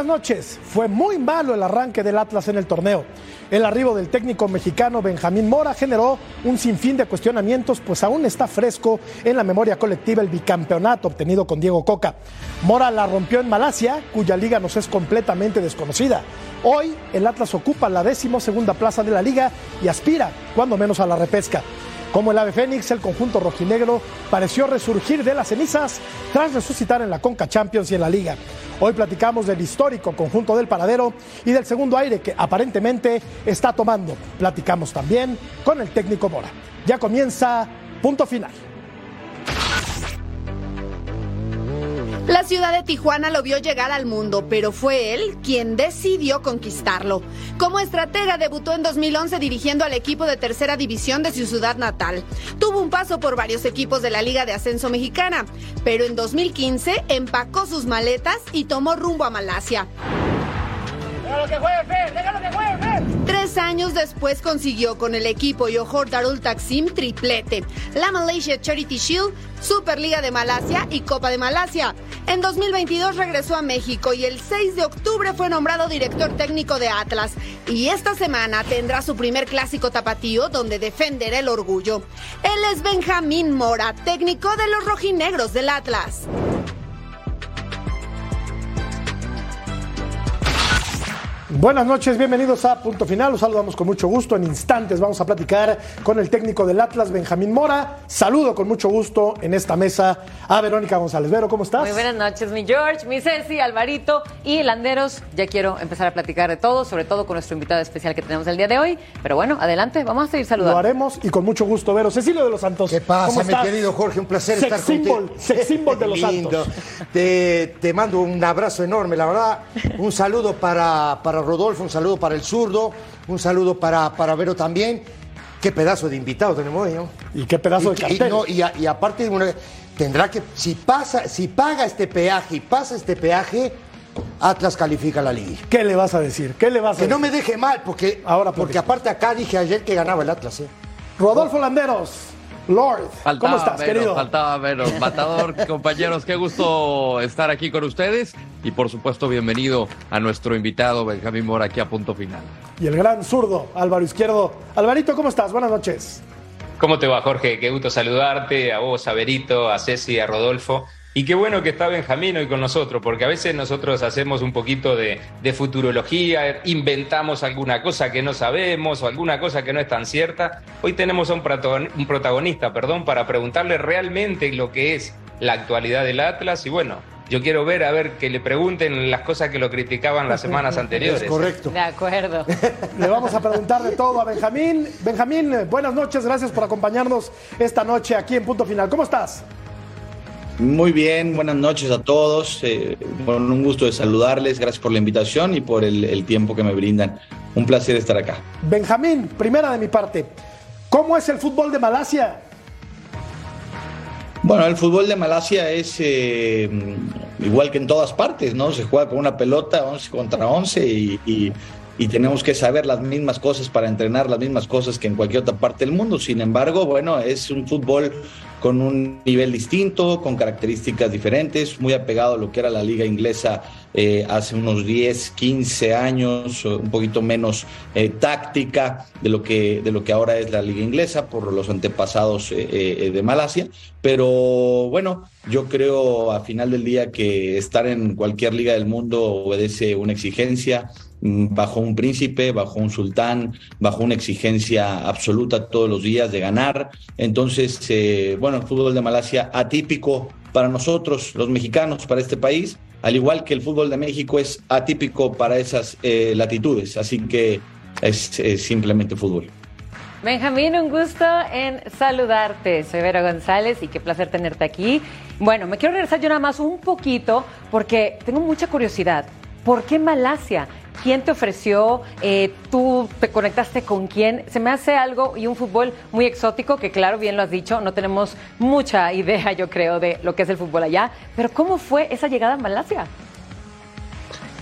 Buenas noches. Fue muy malo el arranque del Atlas en el torneo. El arribo del técnico mexicano Benjamín Mora generó un sinfín de cuestionamientos, pues aún está fresco en la memoria colectiva el bicampeonato obtenido con Diego Coca. Mora la rompió en Malasia, cuya liga nos es completamente desconocida. Hoy el Atlas ocupa la décimo segunda plaza de la liga y aspira, cuando menos, a la repesca. Como el ave fénix, el conjunto rojinegro pareció resurgir de las cenizas tras resucitar en la Conca Champions y en la Liga. Hoy platicamos del histórico conjunto del paradero y del segundo aire que aparentemente está tomando. Platicamos también con el técnico Mora. Ya comienza punto final. La ciudad de Tijuana lo vio llegar al mundo, pero fue él quien decidió conquistarlo. Como estratega debutó en 2011 dirigiendo al equipo de tercera división de su ciudad natal. Tuvo un paso por varios equipos de la Liga de Ascenso Mexicana, pero en 2015 empacó sus maletas y tomó rumbo a Malasia. ¡Déjalo que Fer! ¡Déjalo que juegue, Fer! Tres años después consiguió con el equipo Johor Darul Taksim triplete, la Malaysia Charity Shield, Superliga de Malasia y Copa de Malasia. En 2022 regresó a México y el 6 de octubre fue nombrado director técnico de Atlas. Y esta semana tendrá su primer clásico tapatío donde defenderá el orgullo. Él es Benjamín Mora, técnico de los rojinegros del Atlas. Buenas noches, bienvenidos a Punto Final. Los saludamos con mucho gusto. En instantes vamos a platicar con el técnico del Atlas, Benjamín Mora. Saludo con mucho gusto en esta mesa a Verónica González. Vero, ¿cómo estás? Muy buenas noches, mi George, mi Ceci, Alvarito y Landeros. Ya quiero empezar a platicar de todo, sobre todo con nuestro invitado especial que tenemos el día de hoy. Pero bueno, adelante, vamos a seguir saludando. Lo haremos y con mucho gusto, Vero. Cecilio de los Santos. ¿Qué pasa, ¿cómo mi estás? querido Jorge? Un placer Sex estar symbol, contigo. sex symbol de los Lindo. Santos. Te, te mando un abrazo enorme, la verdad. Un saludo para, para Rodolfo, un saludo para el zurdo, un saludo para, para Vero también. Qué pedazo de invitado tenemos hoy, ¿no? Y qué pedazo de Y- y, cartel. no, y, a- y aparte una- tendrá que, si pasa, si paga este peaje y pasa este peaje, Atlas califica la liga. ¿Qué le vas a decir? ¿Qué le vas a Que decir? no me deje mal, porque, Ahora, porque porque- aparte acá dije ayer que ganaba el Atlas, ¿eh? Rodolfo Landeros, Lord. Faltaba ¿Cómo estás, Vero, querido? Faltaba Vero. Matador, compañeros, qué gusto estar aquí con ustedes. Y por supuesto, bienvenido a nuestro invitado Benjamín Mora aquí a punto final. Y el gran zurdo, Álvaro Izquierdo. Alvarito, ¿cómo estás? Buenas noches. ¿Cómo te va, Jorge? Qué gusto saludarte, a vos, a Berito, a Ceci, a Rodolfo. Y qué bueno que está Benjamín hoy con nosotros, porque a veces nosotros hacemos un poquito de, de futurología, inventamos alguna cosa que no sabemos o alguna cosa que no es tan cierta. Hoy tenemos a un, protagon- un protagonista, perdón, para preguntarle realmente lo que es la actualidad del Atlas. Y bueno, yo quiero ver, a ver, que le pregunten las cosas que lo criticaban las semanas anteriores. Es correcto. De acuerdo. Le vamos a preguntar de todo a Benjamín. Benjamín, buenas noches, gracias por acompañarnos esta noche aquí en Punto Final. ¿Cómo estás? Muy bien, buenas noches a todos. Eh, con un gusto de saludarles. Gracias por la invitación y por el, el tiempo que me brindan. Un placer estar acá. Benjamín, primera de mi parte. ¿Cómo es el fútbol de Malasia? Bueno, el fútbol de Malasia es eh, igual que en todas partes, ¿no? Se juega con una pelota 11 contra 11 y, y- y tenemos que saber las mismas cosas para entrenar las mismas cosas que en cualquier otra parte del mundo. Sin embargo, bueno, es un fútbol con un nivel distinto, con características diferentes, muy apegado a lo que era la liga inglesa eh, hace unos 10, 15 años, un poquito menos eh, táctica de lo, que, de lo que ahora es la liga inglesa por los antepasados eh, eh, de Malasia. Pero bueno, yo creo a final del día que estar en cualquier liga del mundo obedece una exigencia bajo un príncipe, bajo un sultán, bajo una exigencia absoluta todos los días de ganar. Entonces, eh, bueno, el fútbol de Malasia atípico para nosotros, los mexicanos, para este país, al igual que el fútbol de México es atípico para esas eh, latitudes. Así que es, es simplemente fútbol. Benjamín, un gusto en saludarte. Soy Vera González y qué placer tenerte aquí. Bueno, me quiero regresar yo nada más un poquito porque tengo mucha curiosidad. ¿Por qué Malasia? ¿Quién te ofreció? Eh, ¿Tú te conectaste con quién? Se me hace algo y un fútbol muy exótico que, claro, bien lo has dicho, no tenemos mucha idea, yo creo, de lo que es el fútbol allá. Pero ¿cómo fue esa llegada a Malasia?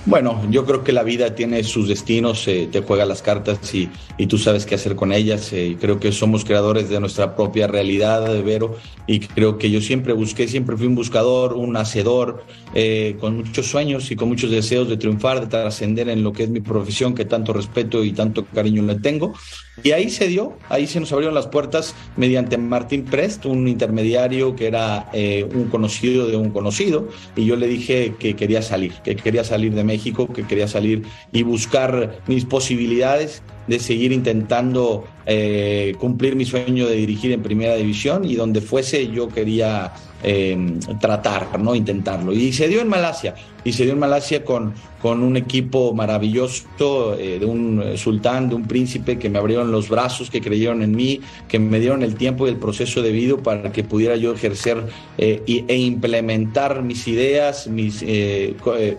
Bueno, yo creo que la vida tiene sus destinos, eh, te juega las cartas y, tú sabes qué hacer con ellas. Eh, creo que somos creadores de nuestra propia realidad, de Vero, y creo que yo siempre busqué, siempre fui un buscador, un hacedor, eh, con muchos sueños y con muchos deseos de triunfar, de trascender en lo que es mi profesión, que tanto respeto y tanto cariño le tengo. Y ahí se dio, ahí se nos abrieron las puertas mediante Martín Prest, un intermediario que era eh, un conocido de un conocido, y yo le dije que quería salir, que quería salir de México, que quería salir y buscar mis posibilidades de seguir intentando eh, cumplir mi sueño de dirigir en primera división y donde fuese yo quería eh, tratar, ¿no? Intentarlo. Y se dio en Malasia, y se dio en Malasia con, con un equipo maravilloso, eh, de un sultán, de un príncipe que me abrieron los brazos, que creyeron en mí, que me dieron el tiempo y el proceso debido para que pudiera yo ejercer e implementar mis ideas, mis,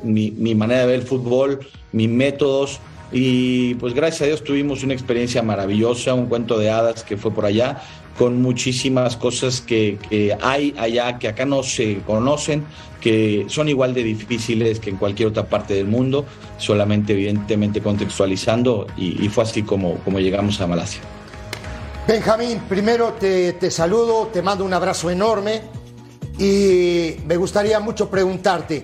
mi, mi manera de ver el fútbol, mis métodos y pues gracias a Dios tuvimos una experiencia maravillosa, un cuento de hadas que fue por allá, con muchísimas cosas que, hay allá que acá no se conocen, que son igual de difíciles que en cualquier otra parte del mundo, solamente evidentemente contextualizando y, y fue así como, como llegamos a Malasia. Benjamín, primero te, te saludo, te mando un abrazo enorme y me gustaría mucho preguntarte,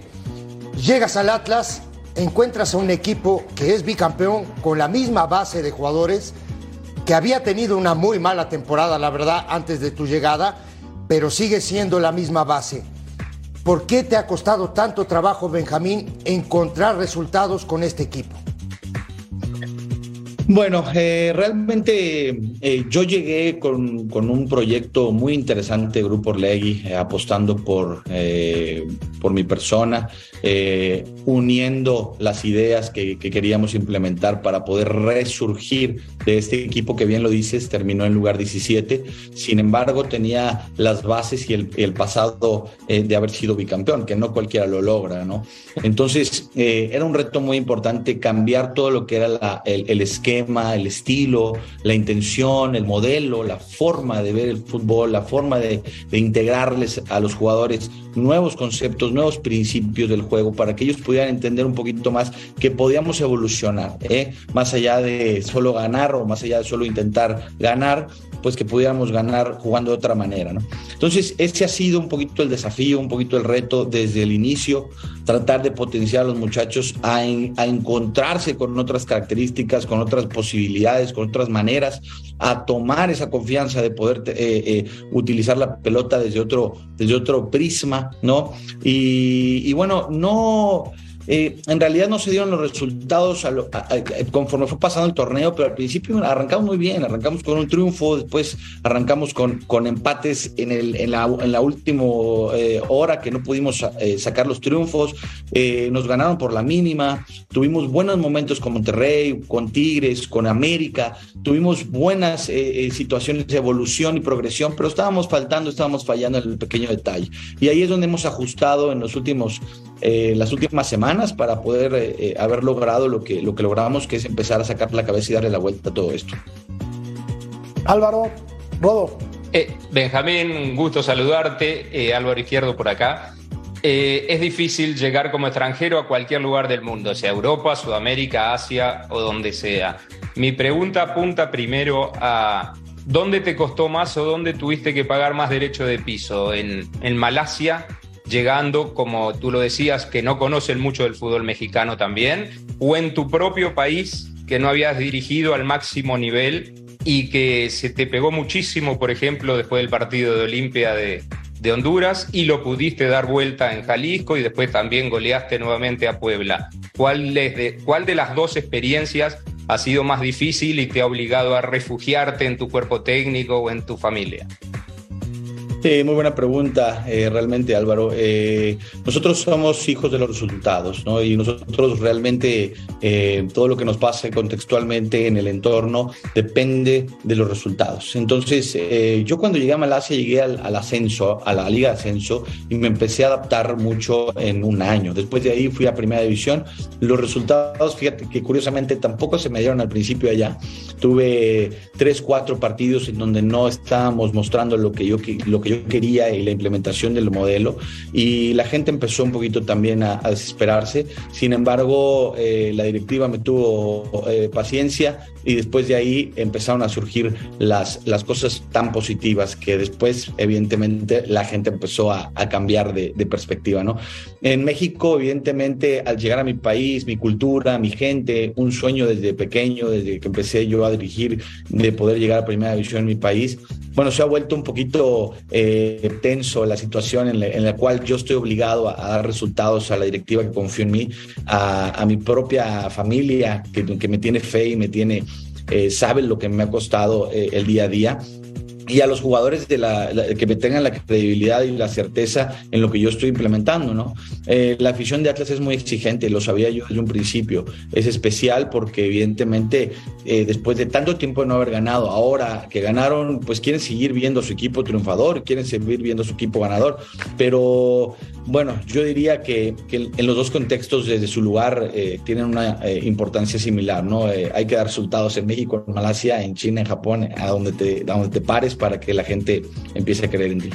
llegas al Atlas, encuentras a un equipo que es bicampeón con la misma base de jugadores, que había tenido una muy mala temporada, la verdad, antes de tu llegada, pero sigue siendo la misma base. ¿Por qué te ha costado tanto trabajo, Benjamín, encontrar resultados con este equipo? Bueno, eh, realmente eh, yo llegué con, con, un proyecto muy interesante, Grupo Orlegui, eh, apostando por, eh, por mi persona, eh, uniendo las ideas que, que, queríamos implementar para poder resurgir de este equipo que bien lo dices, terminó en lugar 17. Sin embargo, tenía las bases y el, el pasado de haber sido bicampeón, que no cualquiera lo logra, ¿no? Entonces, era un reto muy importante cambiar todo lo que era la, el, el esquema el estilo, la intención, el modelo, la forma de ver el fútbol, la forma de, de, integrarles a los jugadores nuevos conceptos, nuevos principios del juego para que ellos pudieran entender un poquito más que podíamos evolucionar, ¿eh? más allá de solo ganar o más allá de solo intentar ganar, pues que pudiéramos ganar jugando de otra manera. ¿no? Entonces, ese ha sido un poquito el desafío, un poquito el reto desde el inicio, tratar de potenciar a los muchachos a, en, a encontrarse con otras características, con otras posibilidades, con otras maneras, a tomar esa confianza de poder eh, eh, utilizar la pelota desde otro, desde otro prisma, ¿no? Y, y bueno, no eh, en realidad no se dieron los resultados a lo, a, a, conforme fue pasando el torneo, pero al principio arrancamos muy bien, arrancamos con un triunfo, después arrancamos con, con empates en, el, en, la, en la última eh, hora que no pudimos eh, sacar los triunfos, eh, nos ganaron por la mínima, tuvimos buenos momentos con Monterrey, con Tigres, con América, tuvimos buenas eh, situaciones de evolución y progresión, pero estábamos faltando, estábamos fallando en el pequeño detalle. Y ahí es donde hemos ajustado en los últimos, las últimas semanas para poder eh, haber logrado lo que, lo que logramos, que es empezar a sacar la cabeza y darle la vuelta a todo esto. Álvaro, Rodo. Eh, Benjamín, un gusto saludarte. Eh, Álvaro Izquierdo por acá. Eh, es difícil llegar como extranjero a cualquier lugar del mundo, sea Europa, Sudamérica, Asia o donde sea. Mi pregunta apunta primero a dónde te costó más o dónde tuviste que pagar más derecho de piso. ¿En, en Malasia llegando, como tú lo decías, que no conocen mucho del fútbol mexicano también, o en tu propio país que no habías dirigido al máximo nivel y que se te pegó muchísimo, por ejemplo, después del partido de Olimpia de, Honduras y lo pudiste dar vuelta en Jalisco y después también goleaste nuevamente a Puebla. ¿Cuál, de, ¿Cuál de las dos experiencias ha sido más difícil y te ha obligado a refugiarte en tu cuerpo técnico o en tu familia? Sí, muy buena pregunta, eh, realmente Álvaro. Eh, nosotros somos hijos de los resultados, ¿no? Y nosotros realmente eh, todo lo que nos pase contextualmente en el entorno depende de los resultados. Entonces, eh, yo cuando llegué a Malasia llegué al, al, ascenso, a la Liga de Ascenso, y me empecé a adaptar mucho en un año. Después de ahí fui a Primera División. Los resultados, fíjate que curiosamente tampoco se me dieron al principio allá. Tuve tres, cuatro partidos en donde no estábamos mostrando lo que yo, lo que yo yo quería y la implementación del modelo y la gente empezó un poquito también a, desesperarse. Sin embargo, eh, la directiva me tuvo eh, paciencia y después de ahí empezaron a surgir las, las cosas tan positivas que después, evidentemente, la gente empezó a, cambiar de, de, perspectiva, ¿no? En México, evidentemente, al llegar a mi país, mi cultura, mi gente, un sueño desde pequeño, desde que empecé yo a dirigir, de poder llegar a primera división en mi país, bueno, se ha vuelto un poquito eh, tenso la situación en la, cual yo estoy obligado a, dar resultados a la directiva que confío en mí, a, mi propia familia que, me tiene fe y me tiene, eh, lo que me ha costado eh, el día a día y a los jugadores de la, que me tengan la credibilidad y la certeza en lo que yo estoy implementando, ¿no? Eh, la afición de Atlas es muy exigente, lo sabía yo desde un principio. Es especial porque evidentemente eh, después de tanto tiempo de no haber ganado, ahora que ganaron, pues quieren seguir viendo su equipo triunfador, quieren seguir viendo su equipo ganador. Pero bueno, yo diría que, en los dos contextos desde su lugar eh, tienen una importancia similar, ¿no? hay que dar resultados en México, en Malasia, en China, en Japón, a donde te, a donde te pares para que la gente empiece a creer en ti.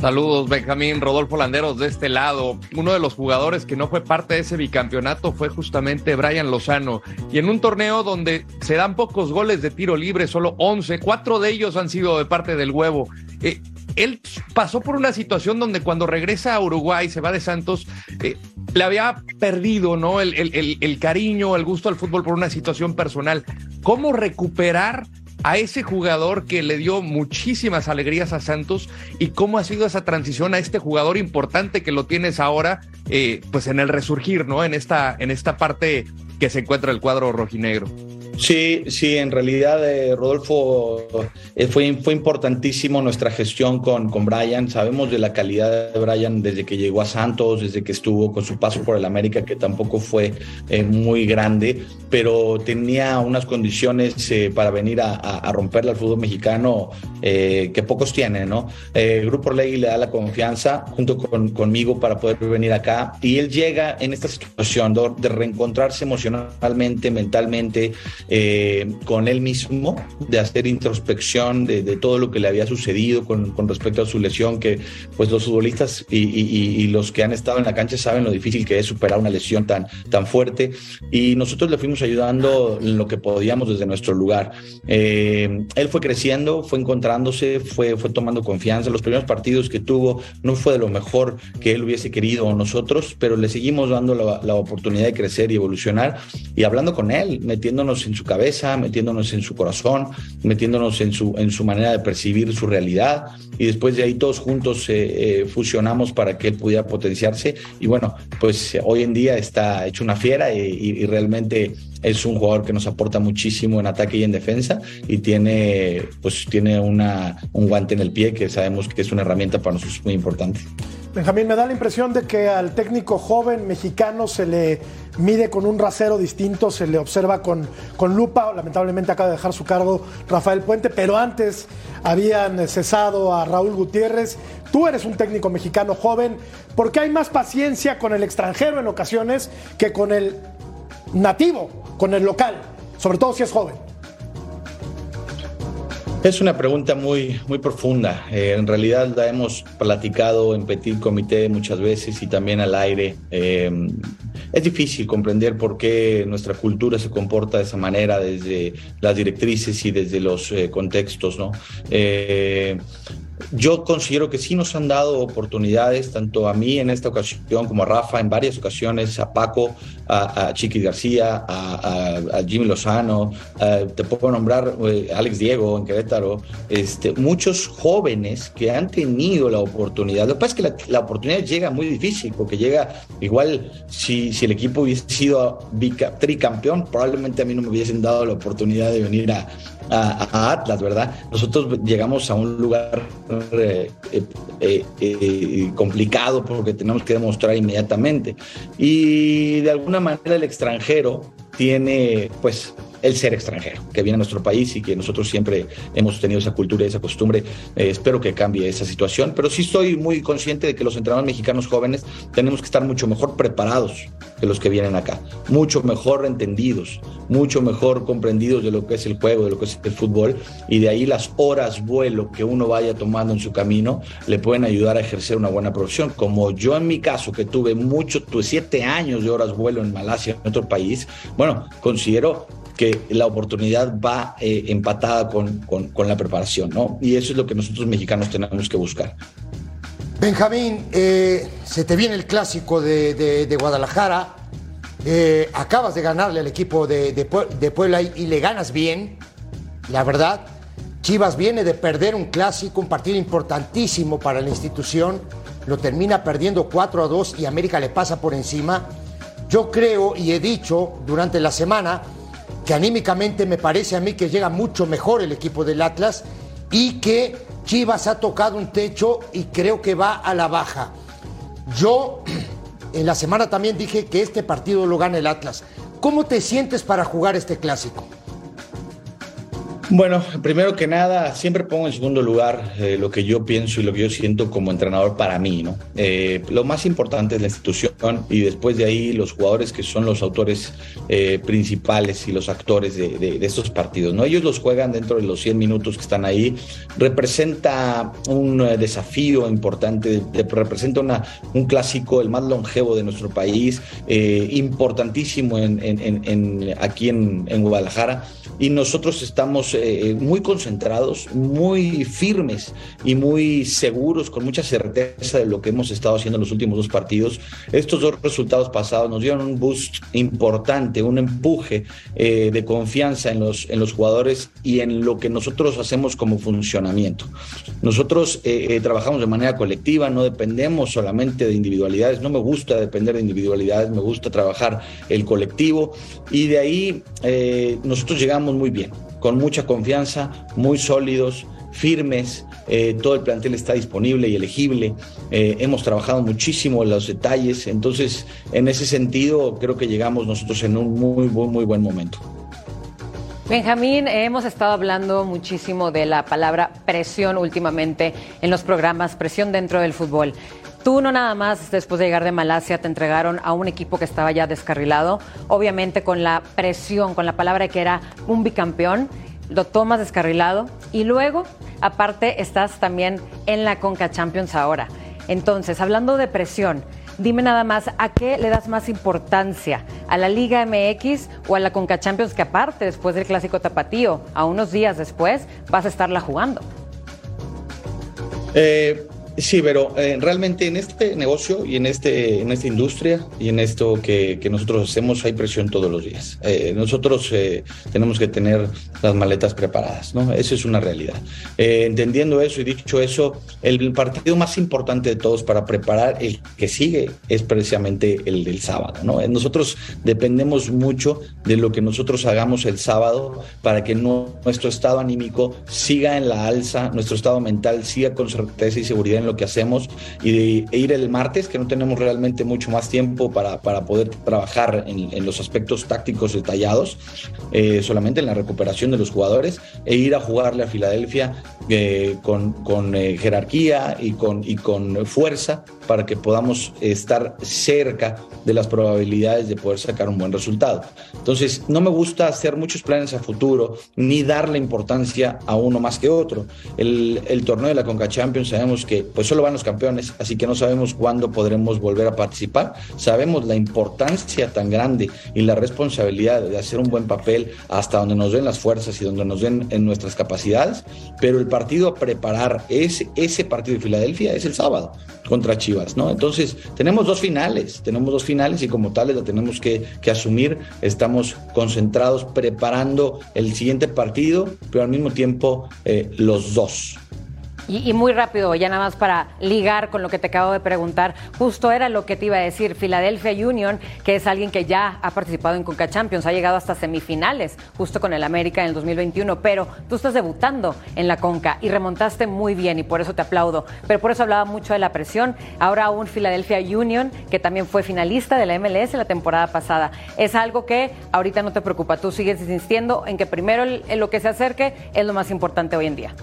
Saludos, Benjamín Rodolfo Landeros de este lado. Uno de los jugadores que no fue parte de ese bicampeonato fue justamente Brian Lozano. Y en un torneo donde se dan pocos goles de tiro libre, solo 11, cuatro de ellos han sido de parte del huevo. Eh, él pasó por una situación donde cuando regresa a Uruguay, se va de Santos, eh, le había perdido ¿no? El, el, el cariño, el gusto al fútbol por una situación personal. ¿Cómo recuperar a ese jugador que le dio muchísimas alegrías a Santos y cómo ha sido esa transición a este jugador importante que lo tienes ahora, eh, pues en el resurgir, ¿no? En esta, en esta parte que se encuentra el cuadro rojinegro. Sí, sí, en realidad, eh, Rodolfo, eh, fue, fue importantísimo nuestra gestión con, con Brian. Sabemos de la calidad de Brian desde que llegó a Santos, desde que estuvo con su paso por el América, que tampoco fue eh, muy grande, pero tenía unas condiciones para venir a, a, romperle al fútbol mexicano que pocos tienen, ¿no? el Grupo Legui le da la confianza junto con, conmigo para poder venir acá y él llega en esta situación de reencontrarse emocionalmente, mentalmente, eh, con él mismo, de hacer introspección de, todo lo que le había sucedido con, respecto a su lesión, que pues los futbolistas y, los que han estado en la cancha saben lo difícil que es superar una lesión tan, tan fuerte. Y nosotros le fuimos ayudando en lo que podíamos desde nuestro lugar. Eh, él fue creciendo, fue encontrándose, fue, fue tomando confianza. Los primeros partidos que tuvo no fue de lo mejor que él hubiese querido nosotros, pero le seguimos dando la, la oportunidad de crecer y evolucionar y hablando con él, metiéndonos en su cabeza, metiéndonos en su corazón, metiéndonos en su, en su manera de percibir su realidad. Y después de ahí todos juntos eh, eh, fusionamos para que él pudiera potenciarse. Y bueno, pues hoy en día está hecho una fiera y, realmente es un jugador que nos aporta muchísimo en ataque y en defensa. Y tiene pues tiene una, un guante en el pie que sabemos que es una herramienta para nosotros muy importante. Benjamín, me da la impresión de que al técnico joven mexicano se le mide con un rasero distinto, se le observa con, con lupa. Lamentablemente acaba de dejar su cargo Rafael Puente, pero antes habían cesado a Raúl Gutiérrez. Tú eres un técnico mexicano joven, ¿por qué hay más paciencia con el extranjero en ocasiones que con el nativo, con el local, sobre todo si es joven. Es una pregunta muy, muy profunda. Eh, en realidad la hemos platicado en Petit Comité muchas veces y también al aire. Eh, es difícil comprender por qué nuestra cultura se comporta de esa manera desde las directrices y desde los eh, contextos, ¿no? Yo considero que sí nos han dado oportunidades, tanto a mí en esta ocasión como a Rafa en varias ocasiones, a Paco, a, Chiqui García, a, Jimmy Lozano, te puedo nombrar eh, Alex Diego en Querétaro, este, muchos jóvenes que han tenido la oportunidad. Lo que pasa es que la, oportunidad llega muy difícil, porque llega igual si, si el equipo hubiese sido tricampeón, probablemente a mí no me hubiesen dado la oportunidad de venir a, a, Atlas, ¿verdad? Nosotros llegamos a un lugar eh, eh, eh, complicado porque tenemos que demostrar inmediatamente. Y de alguna manera el extranjero tiene, pues, el ser extranjero, que viene a nuestro país y que nosotros siempre hemos tenido esa cultura y esa costumbre. Eh, espero que cambie esa situación, pero sí estoy muy consciente de que los entrenadores mexicanos jóvenes tenemos que estar mucho mejor preparados que los que vienen acá, mucho mejor entendidos, mucho mejor comprendidos de lo que es el juego, de lo que es el fútbol, y de ahí las horas vuelo que uno vaya tomando en su camino le pueden ayudar a ejercer una buena profesión. Como yo en mi caso, que tuve mucho, tuve siete años de horas vuelo en Malasia, en otro país, bueno, considero que la oportunidad va eh, empatada con, con, la preparación, ¿no? Y eso es lo que nosotros mexicanos tenemos que buscar. Benjamín, eh, se te viene el clásico de, Guadalajara. Eh, acabas de ganarle al equipo de, de Puebla y, y, le ganas bien, la verdad. Chivas viene de perder un clásico, un partido importantísimo para la institución. Lo termina perdiendo 4 a 2 y América le pasa por encima. Yo creo y he dicho durante la semana que anímicamente me parece a mí que llega mucho mejor el equipo del Atlas y que Chivas ha tocado un techo y creo que va a la baja. Yo en la semana también dije que este partido lo gana el Atlas. ¿Cómo te sientes para jugar este clásico? Bueno, primero que nada, siempre pongo en segundo lugar eh, lo que yo pienso y lo que yo siento como entrenador para mí, ¿no? Eh, lo más importante es la institución y después de ahí los jugadores que son los autores eh, principales y los actores de, estos partidos, ¿no? Ellos los juegan dentro de los 100 minutos que están ahí. Representa un desafío importante, representa una, un clásico, el más longevo de nuestro país, importantísimo en, aquí en Guadalajara y nosotros estamos eh, muy concentrados, muy firmes y muy seguros, con mucha certeza de lo que hemos estado haciendo en los últimos dos partidos. Estos dos resultados pasados nos dieron un boost importante, un empuje eh, de confianza en los, en los jugadores y en lo que nosotros hacemos como funcionamiento. Nosotros eh, trabajamos de manera colectiva, no dependemos solamente de individualidades, no me gusta depender de individualidades, me gusta trabajar el colectivo y de ahí nosotros llegamos muy bien con mucha confianza, muy sólidos, firmes, eh, todo el plantel está disponible y elegible, eh, hemos trabajado muchísimo en los detalles, entonces en ese sentido creo que llegamos nosotros en un muy, muy, muy buen momento. Benjamín, hemos estado hablando muchísimo de la palabra presión últimamente en los programas, presión dentro del fútbol. Tú no nada más después de llegar de Malasia te entregaron a un equipo que estaba ya descarrilado, obviamente con la presión, con la palabra que era un bicampeón, lo tomas descarrilado y luego, aparte, estás también en la Conca Champions ahora. Entonces, hablando de presión, dime nada más, ¿a qué le das más importancia? ¿A la Liga MX o a la Conca Champions que aparte, después del Clásico Tapatío, a unos días después, vas a estarla jugando? Eh, Sí, pero eh, realmente en este negocio y en, este, en esta industria y en esto que, nosotros hacemos hay presión todos los días. Eh, nosotros eh, tenemos que tener las maletas preparadas, ¿no? Esa es una realidad. entendiendo eso y dicho eso, el partido más importante de todos para preparar el que sigue es precisamente el del sábado, ¿no? Nosotros dependemos mucho de lo que nosotros hagamos el sábado para que nuestro estado anímico siga en la alza, nuestro estado mental siga con certeza y seguridad lo que hacemos y de, ir el martes, que no tenemos realmente mucho más tiempo para, para poder trabajar en, los aspectos tácticos detallados, eh, solamente en la recuperación de los jugadores, e ir a jugarle a Filadelfia eh, con, con eh, jerarquía y con, y con fuerza para que podamos estar cerca de las probabilidades de poder sacar un buen resultado. Entonces, no me gusta hacer muchos planes a futuro ni darle importancia a uno más que otro. El, torneo de la Conca Champions sabemos que pues solo van los campeones, así que no sabemos cuándo podremos volver a participar. Sabemos la importancia tan grande y la responsabilidad de hacer un buen papel hasta donde nos den las fuerzas y donde nos den en nuestras capacidades, pero el partido a preparar ese, ese partido de Filadelfia es el sábado contra Chivas, ¿no? Entonces, tenemos dos finales, tenemos dos finales y como tales la tenemos que, asumir. Estamos concentrados preparando el siguiente partido, pero al mismo tiempo eh, los dos. Y, muy rápido, ya nada más para ligar con lo que te acabo de preguntar, justo era lo que te iba a decir, Philadelphia Union, que es alguien que ya ha participado en Conca Champions, ha llegado hasta semifinales, justo con el América en el 2021, pero tú estás debutando en la Conca y remontaste muy bien y por eso te aplaudo. Pero por eso hablaba mucho de la presión. Ahora un Philadelphia Union, que también fue finalista de la MLS la temporada pasada. Es algo que ahorita no te preocupa, tú sigues insistiendo en que primero lo que se acerque es lo más importante hoy en día.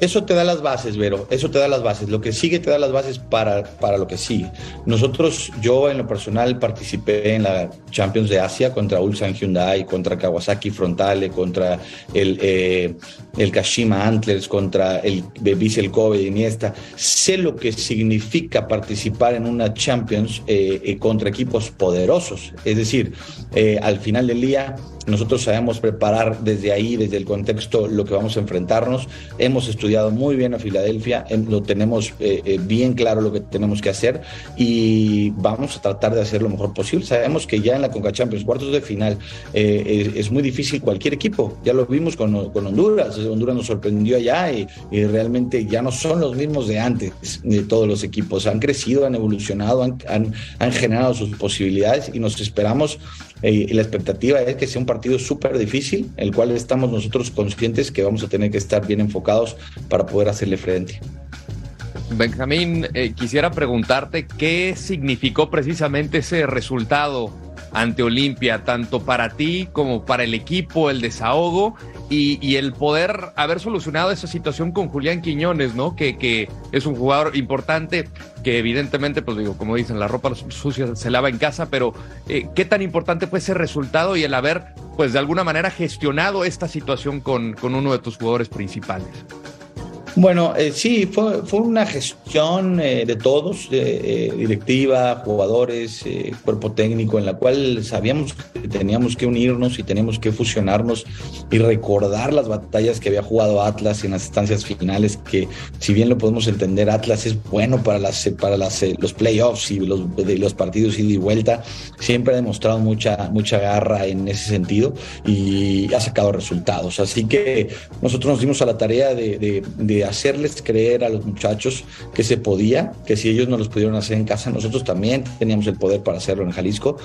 Eso te da las bases, Vero, eso te da las bases. Lo que sigue te da las bases para, para lo que sigue. Nosotros, yo en lo personal participé en la Champions de Asia contra Ulsan Hyundai, contra Kawasaki Frontale, contra el, eh, el Kashima Antlers, contra el Vissel Kobe de Iniesta. Sé lo que significa participar en una Champions eh, eh, contra equipos poderosos. Es decir, al final del día nosotros sabemos preparar desde ahí, desde el contexto, lo que vamos a enfrentarnos. Hemos estudiado muy bien a Filadelfia, em, lo tenemos eh, eh, bien claro lo que tenemos que hacer y vamos a tratar de hacer lo mejor posible. Sabemos que ya en la Conca Champions, cuartos de final, eh, es, muy difícil cualquier equipo. Ya lo vimos con, Honduras. Honduras nos sorprendió allá y, realmente ya no son los mismos de antes de todos los equipos. Han crecido, han evolucionado, han, han generado sus posibilidades y nos esperamos y la expectativa es que sea un partido súper difícil, el cual estamos nosotros conscientes que vamos a tener que estar bien enfocados para poder hacerle frente. Benjamín, eh, quisiera preguntarte qué significó precisamente ese resultado ante Olimpia, tanto para ti como para el equipo, el desahogo y, el poder haber solucionado esa situación con Julián Quiñones, ¿no? Que, que, es un jugador importante, que evidentemente, pues digo, como dicen, la ropa sucia se lava en casa, pero eh, ¿qué tan importante fue ese resultado y el haber, pues de alguna manera, gestionado esta situación con, con uno de tus jugadores principales? Bueno, eh, sí, fue, fue una gestión eh, de todos, eh, directiva, jugadores, cuerpo técnico, en la cual sabíamos que teníamos que unirnos y teníamos que fusionarnos y recordar las batallas que había jugado Atlas en las estancias finales, que si bien lo podemos entender, Atlas es bueno para, las, para las, los playoffs y los, los partidos ida y vuelta, siempre ha demostrado mucha, mucha garra en ese sentido y ha sacado resultados. Así que nosotros nos dimos a la tarea de hacerles creer a los muchachos que se podía, que si ellos no los pudieron hacer en casa, nosotros también teníamos el poder para hacerlo en Jalisco.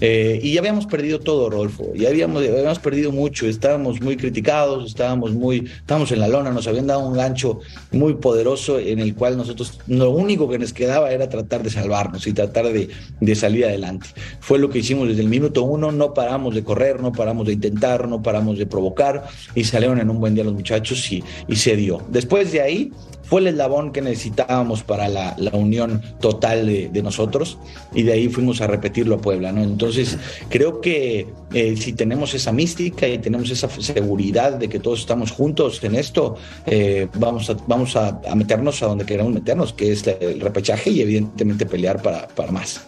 Eh, y ya habíamos perdido todo, Rodolfo, ya habíamos, habíamos perdido mucho, estábamos muy criticados, estábamos muy, estábamos en la lona, nos habían dado un gancho muy poderoso en el cual nosotros lo único que nos quedaba era tratar de salvarnos y tratar de, de salir adelante. Fue lo que hicimos desde el minuto uno, no paramos de correr, no paramos de intentar, no paramos de provocar y salieron en un buen día los muchachos y, y se dio. Después de ahí fue el eslabón que necesitábamos para la, unión total de, nosotros y de ahí fuimos a repetirlo a Puebla, ¿no? Entonces creo que eh, si tenemos esa mística y tenemos esa seguridad de que todos estamos juntos en esto, eh, vamos, a, vamos a, meternos a donde queramos meternos, que es el repechaje y evidentemente pelear para, para más.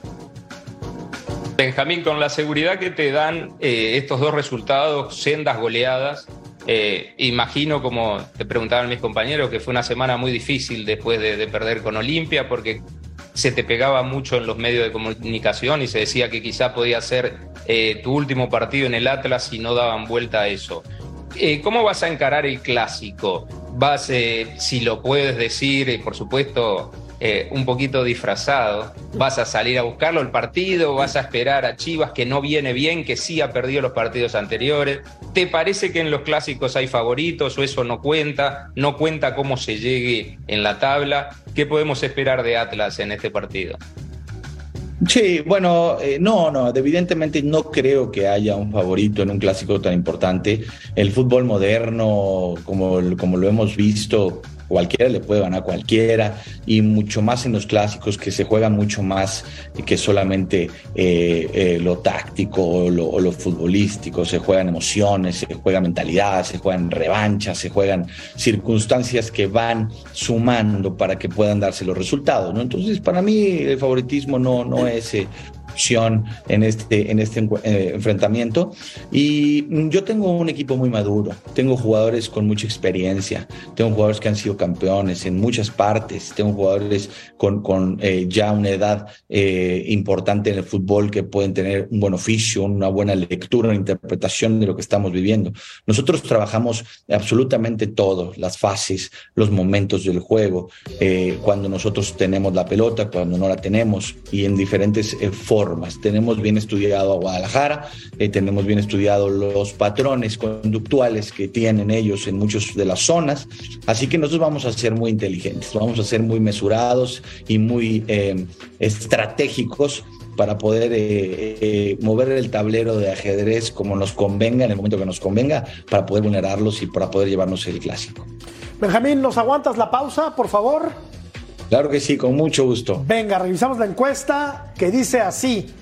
Benjamín, con la seguridad que te dan eh, estos dos resultados, sendas goleadas, eh, imagino, como te preguntaban mis compañeros, que fue una semana muy difícil después de, perder con Olimpia, porque se te pegaba mucho en los medios de comunicación y se decía que quizá podía ser eh, tu último partido en el Atlas si no daban vuelta a eso. Eh, ¿Cómo vas a encarar el clásico? Vas, si lo puedes decir, por supuesto, eh, un poquito disfrazado. Vas a salir a buscarlo el partido, vas a esperar a Chivas que no viene bien, que sí ha perdido los partidos anteriores. ¿Te parece que en los clásicos hay favoritos o eso no cuenta? ¿No cuenta cómo se llegue en la tabla? ¿Qué podemos esperar de Atlas en este partido? Sí, bueno, eh, no, no, evidentemente no creo que haya un favorito en un clásico tan importante. El fútbol moderno, como, como lo hemos visto, cualquiera le puede ganar a cualquiera y mucho más en los clásicos que se juega mucho más que solamente eh, eh, lo táctico o lo, futbolístico, se juegan emociones, se juega mentalidad, se juegan revanchas, se juegan circunstancias que van sumando para que puedan darse los resultados. ¿no? Entonces, para mí el favoritismo no, no es... Eh, opción en este, en este eh, enfrentamiento. Y yo tengo un equipo muy maduro, tengo jugadores con mucha experiencia, tengo jugadores que han sido campeones en muchas partes, tengo jugadores con, con eh, ya una edad eh, importante en el fútbol que pueden tener un buen oficio, una buena lectura, una interpretación de lo que estamos viviendo. Nosotros trabajamos absolutamente todo, las fases, los momentos del juego, cuando nosotros tenemos la pelota, cuando no la tenemos y en diferentes formas. Tenemos bien estudiado a Guadalajara, tenemos bien estudiado los patrones conductuales que tienen ellos en muchas de las zonas, así que nosotros vamos a ser muy inteligentes, vamos a ser muy mesurados y muy eh, estratégicos para poder eh, eh, mover el tablero de ajedrez como nos convenga, en el momento que nos convenga, para poder vulnerarlos y para poder llevarnos el clásico. Benjamín, ¿nos aguantas la pausa, por favor? Claro que sí, con mucho gusto. Venga, revisamos la encuesta que dice así.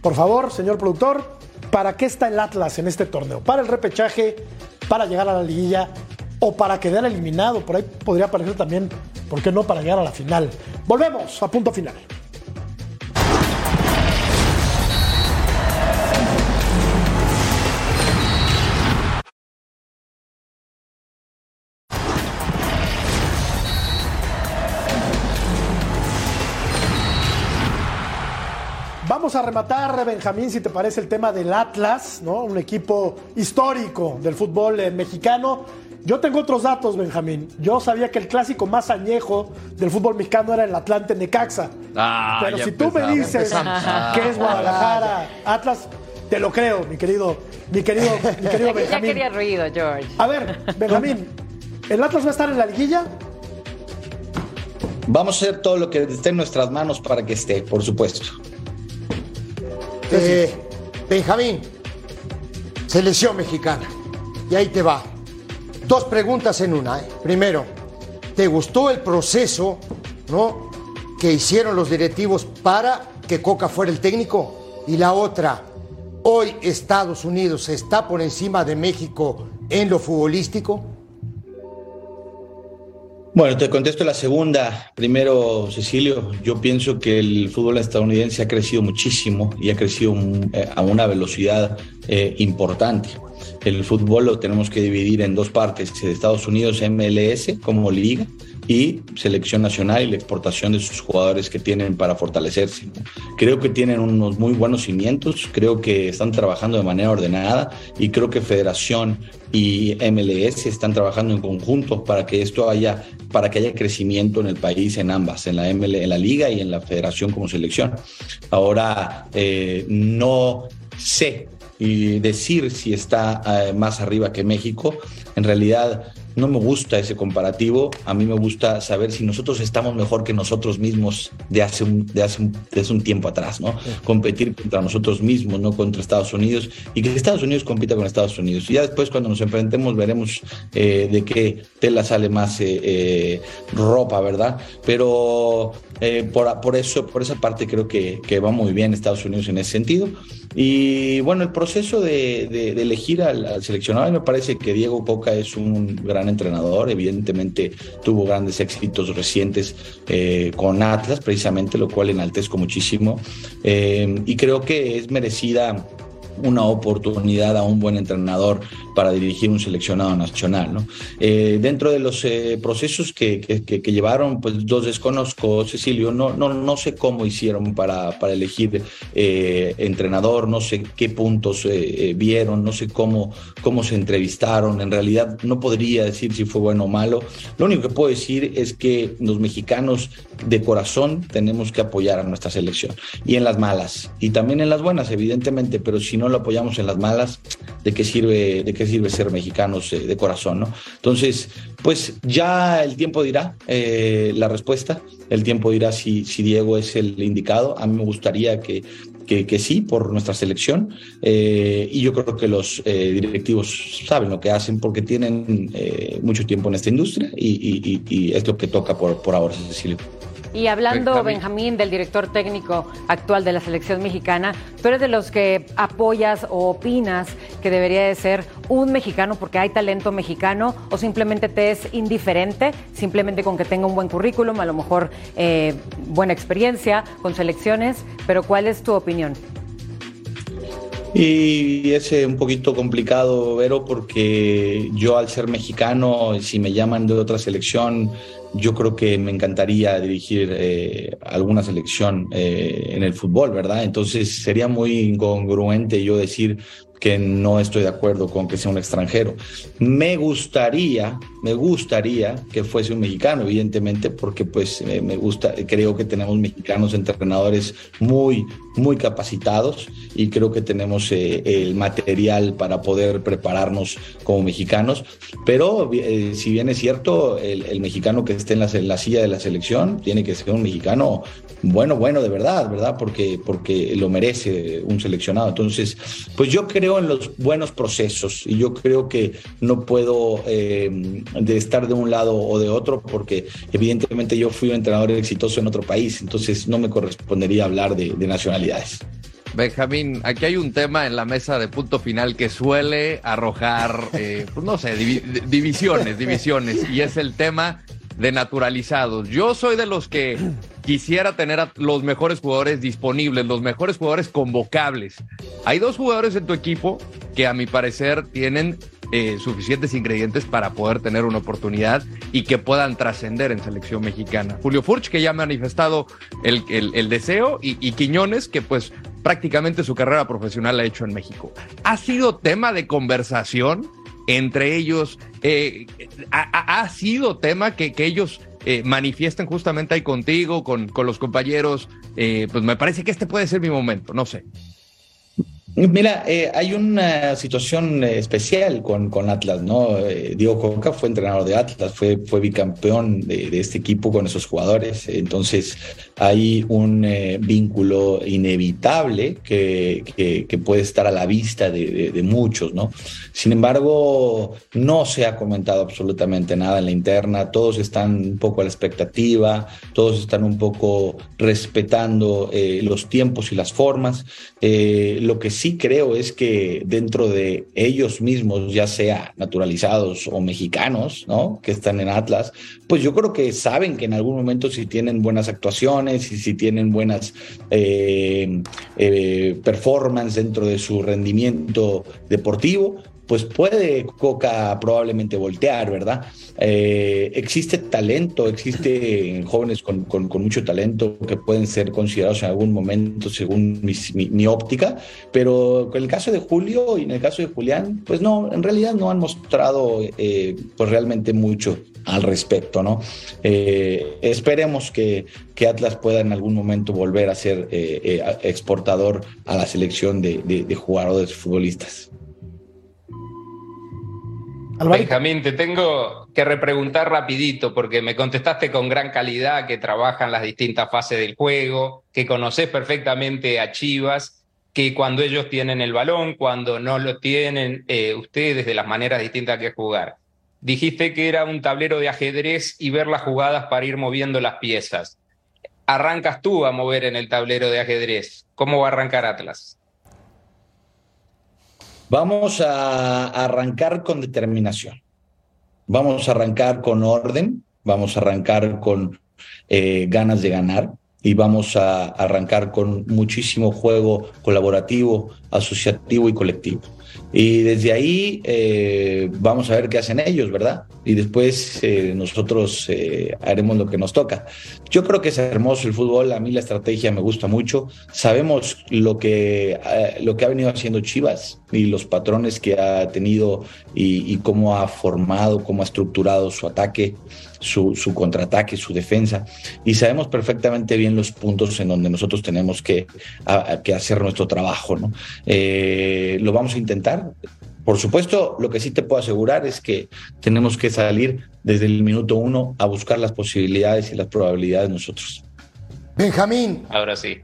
Por favor, señor productor, ¿para qué está el Atlas en este torneo? ¿Para el repechaje? ¿Para llegar a la liguilla? ¿O para quedar eliminado? Por ahí podría aparecer también, ¿por qué no para llegar a la final? Volvemos a punto final. Vamos a rematar, Benjamín, si te parece el tema del Atlas, ¿no? Un equipo histórico del fútbol eh, mexicano. Yo tengo otros datos, Benjamín. Yo sabía que el clásico más añejo del fútbol mexicano era el Atlante Necaxa. Ah, Pero ya si tú me dices que es Guadalajara, Atlas, te lo creo, mi querido, mi querido, mi querido Ya Benjamín. quería ruido, George. A ver, Benjamín, ¿el Atlas va a estar en la liguilla? Vamos a hacer todo lo que esté en nuestras manos para que esté, por supuesto. Eh, Benjamín, selección mexicana. Y ahí te va. Dos preguntas en una. ¿eh? Primero, ¿te gustó el proceso ¿no? que hicieron los directivos para que Coca fuera el técnico? Y la otra, hoy Estados Unidos está por encima de México en lo futbolístico. Bueno, te contesto la segunda. Primero, Cecilio, yo pienso que el fútbol estadounidense ha crecido muchísimo y ha crecido mm, eh, a una velocidad eh, importante. El fútbol lo tenemos que dividir en dos partes, de Estados Unidos MLS como liga y selección nacional y la exportación de sus jugadores que tienen para fortalecerse. Creo que tienen unos muy buenos cimientos, creo que están trabajando de manera ordenada y creo que Federación y MLS están trabajando en conjunto para que esto haya para que haya crecimiento en el país en ambas, en la ML, en la liga y en la federación como selección. Ahora eh, no sé decir si está eh, más arriba que México. En realidad no me gusta ese comparativo. A mí me gusta saber si nosotros estamos mejor que nosotros mismos de hace un, de hace un, de hace un tiempo atrás, ¿no? Competir contra nosotros mismos, no contra Estados Unidos y que Estados Unidos compita con Estados Unidos. Y ya después cuando nos enfrentemos veremos eh, de qué tela sale más eh, eh, ropa, ¿verdad? Pero por, por, eso, por esa parte creo que, que, va muy bien Estados Unidos en ese sentido. Y bueno, el proceso de, de, de elegir al, al, seleccionado, me parece que Diego Coca es un gran entrenador, evidentemente tuvo grandes éxitos recientes eh, con Atlas, precisamente, lo cual enaltezco muchísimo. Eh, y creo que es merecida una oportunidad a un buen entrenador para dirigir un seleccionado nacional. ¿no? Eh, dentro de los eh, procesos que, que, que, llevaron, pues dos desconozco, Cecilio, no, no, no sé cómo hicieron para, para elegir eh, entrenador, no sé qué puntos eh, vieron, no sé cómo, cómo se entrevistaron, en realidad no podría decir si fue bueno o malo. Lo único que puedo decir es que los mexicanos de corazón tenemos que apoyar a nuestra selección, y en las malas, y también en las buenas, evidentemente, pero si no lo apoyamos en las malas, ¿de qué sirve, de qué sirve ser mexicanos eh, de corazón? ¿no? Entonces, pues ya el tiempo dirá eh, la respuesta, el tiempo dirá si, si, Diego es el indicado. A mí me gustaría que, que, que sí, por nuestra selección, eh, y yo creo que los eh, directivos saben lo que hacen porque tienen eh, mucho tiempo en esta industria y, y, y, es lo que toca por, por ahora, Cecilio. Y hablando, Benjamín. del director técnico actual de la selección mexicana, ¿tú eres de los que apoyas o opinas que debería de ser un mexicano porque hay talento mexicano o simplemente te es indiferente, simplemente con que tenga un buen currículum, a lo mejor eh, buena experiencia con selecciones, pero ¿cuál es tu opinión? Y es un poquito complicado, Vero, porque yo al ser mexicano, si me llaman de otra selección, yo creo que me encantaría dirigir eh, alguna selección eh, en el fútbol, ¿verdad? Entonces sería muy incongruente yo decir que no estoy de acuerdo con que sea un extranjero. Me gustaría, me gustaría que fuese un mexicano, evidentemente, porque pues me gusta, creo que tenemos mexicanos entrenadores muy, muy capacitados y creo que tenemos eh, el material para poder prepararnos como mexicanos. Pero eh, si bien es cierto, el, mexicano que esté en la, silla de la selección tiene que ser un mexicano bueno, bueno, de verdad, ¿verdad? Porque, porque lo merece un seleccionado. Entonces, pues yo creo en los buenos procesos y yo creo que no puedo eh, estar de un lado o de otro porque evidentemente yo fui un entrenador exitoso en otro país, entonces no me correspondería hablar de, nacionalidades. Benjamín, aquí hay un tema en la mesa de punto final que suele arrojar, eh, pues no sé, divisiones, divisiones, y es el tema de naturalizados. Yo soy de los que quisiera tener a los mejores jugadores disponibles, los mejores jugadores convocables. Hay dos jugadores en tu equipo que a mi parecer tienen eh, suficientes ingredientes para poder tener una oportunidad y que puedan trascender en selección mexicana. Julio Furch, que ya ha manifestado el, el, deseo, y, Quiñones, que pues prácticamente su carrera profesional la ha hecho en México. ¿Ha sido tema de conversación entre ellos. Eh, ha, sido tema que, que ellos eh, manifiesten justamente ahí contigo, con, con los compañeros. Eh, pues me parece que este puede ser mi momento, no sé. Mira, eh, hay una situación eh, especial con, con Atlas, ¿no? Eh, Diego Coca fue entrenador de Atlas, fue, fue bicampeón de, de este equipo con esos jugadores. Entonces, hay un vínculo inevitable que, que, puede estar a la vista de, de, muchos, ¿no? Sin embargo, no se ha comentado absolutamente nada en la interna, todos están un poco a la expectativa, todos están un poco respetando los tiempos y las formas. lo que sí creo es que dentro de ellos mismos, ya sea naturalizados o mexicanos, ¿no? Que están en Atlas, pues yo creo que saben que en algún momento si tienen buenas actuaciones y si tienen buenas eh, eh, performance dentro de su rendimiento deportivo, pues puede Coca probablemente voltear, ¿verdad? Eh, existe talento, existe jóvenes con, mucho talento que pueden ser considerados en algún momento según mi, óptica, pero en el caso de Julio y en el caso de Julián, pues no, en realidad no han mostrado eh, pues realmente mucho al respecto, ¿no? Eh, esperemos que, Atlas pueda en algún momento volver a ser exportador a la selección de jugadores futbolistas. Benjamín, te tengo que repreguntar rapidito porque me contestaste con gran calidad que trabajan las distintas fases del juego, que conoces perfectamente a Chivas, que cuando ellos tienen el balón, cuando no lo tienen, eh, ustedes de las maneras distintas que jugar. Dijiste que era un tablero de ajedrez y ver las jugadas para ir moviendo las piezas. Arrancas tú a mover en el tablero de ajedrez. ¿Cómo va a arrancar Atlas? Vamos a arrancar con determinación. Vamos a arrancar con orden, vamos a arrancar con eh, ganas de ganar y vamos a arrancar con muchísimo juego colaborativo, asociativo y colectivo. Y desde ahí eh, vamos a ver qué hacen ellos, ¿verdad? Y después eh, nosotros eh, haremos lo que nos toca. Yo creo que es hermoso el fútbol, a mí la estrategia me gusta mucho. Sabemos lo que, lo que ha venido haciendo Chivas y los patrones que ha tenido y, y cómo ha formado, cómo ha estructurado su ataque su, contraataque, su defensa, y sabemos perfectamente bien los puntos en donde nosotros tenemos que, que hacer nuestro trabajo. ¿no? Eh, lo vamos a intentar. Por supuesto, lo que sí te puedo asegurar es que tenemos que salir desde el minuto uno a buscar las posibilidades y las probabilidades nosotros. Benjamín. Ahora sí.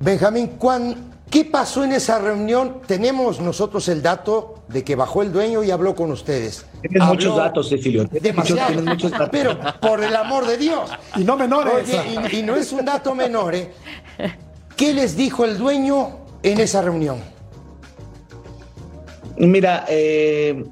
Benjamín, ¿cuán, ¿Qué pasó en esa reunión? Tenemos nosotros el dato de que bajó el dueño y habló con ustedes. Tienes Habló muchos datos, Cecilio. Tienes muchos- Demasiado. tienes muchos datos. Pero por el amor de Dios. Y no menores. Oye, y, y no es un dato menor, ¿eh? ¿Qué les dijo el dueño en esa reunión? Mira, eh,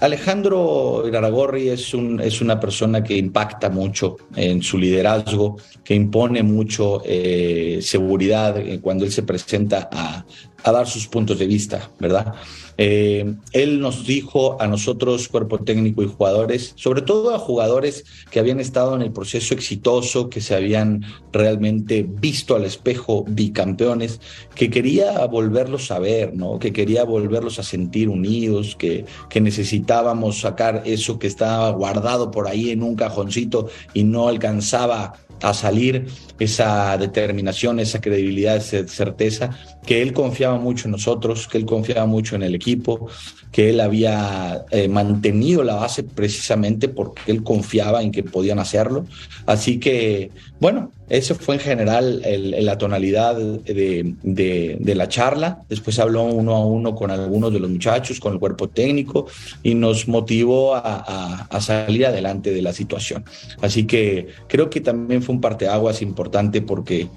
Alejandro Iraragorri es, un, es una persona que impacta mucho en su liderazgo, que impone mucho eh, seguridad eh, cuando él se presenta a, a dar sus puntos de vista, ¿verdad? Eh, él nos dijo a nosotros, cuerpo técnico y jugadores, sobre todo a jugadores que habían estado en el proceso exitoso, que se habían realmente visto al espejo bicampeones, que quería volverlos a ver, ¿no? Que quería volverlos a sentir unidos, que, que necesitábamos sacar eso que estaba guardado por ahí en un cajoncito y no alcanzaba a salir esa determinación, esa credibilidad, esa certeza, que él confiaba mucho en nosotros, que él confiaba mucho en el equipo, que él había eh, mantenido la base precisamente porque él confiaba en que podían hacerlo. Así que, bueno, eso fue en general el- la tonalidad de, la charla. Después habló uno a uno con algunos de los muchachos, con el cuerpo técnico, y nos motivó a, salir adelante de la situación. Así que creo que también fue un parteaguas importante porque,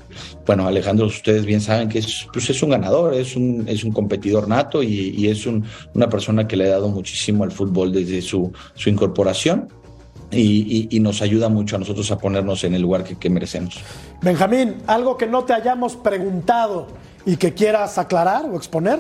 bueno, Alejandro, ustedes bien saben que es, pues es un ganador, es un, es un competidor nato y, y es un- una persona que le ha dado muchísimo al fútbol desde su, su incorporación. Y, y- y nos ayuda mucho a nosotros a ponernos en el lugar que, que merecemos. Benjamín, algo que no te hayamos preguntado y que quieras aclarar o exponer.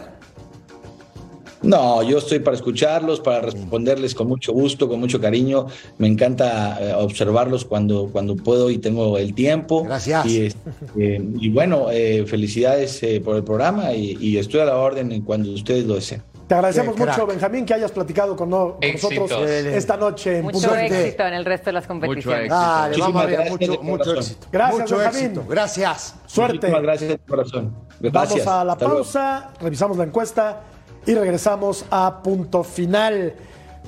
No, yo estoy para escucharlos, para responderles con mucho gusto, con mucho cariño. Me encanta eh, observarlos cuando, cuando puedo y tengo el tiempo. Gracias. Y, este, eh, y bueno, eh, felicidades eh, por el programa y, y estoy a la orden en cuando ustedes lo deseen. Te agradecemos Qué mucho, crack. Benjamín, que hayas platicado con, no- con Éxitos. nosotros esta noche en Mucho éxito en el resto de las competiciones. éxito. Dale, Muchísimas vamos a ver, gracias mucho, éxito. Gracias, mucho Benjamín. éxito. Gracias. Suerte. Muchísimas gracias de corazón. Gracias. Vamos a la Hasta luego. pausa, revisamos la encuesta y regresamos a punto final.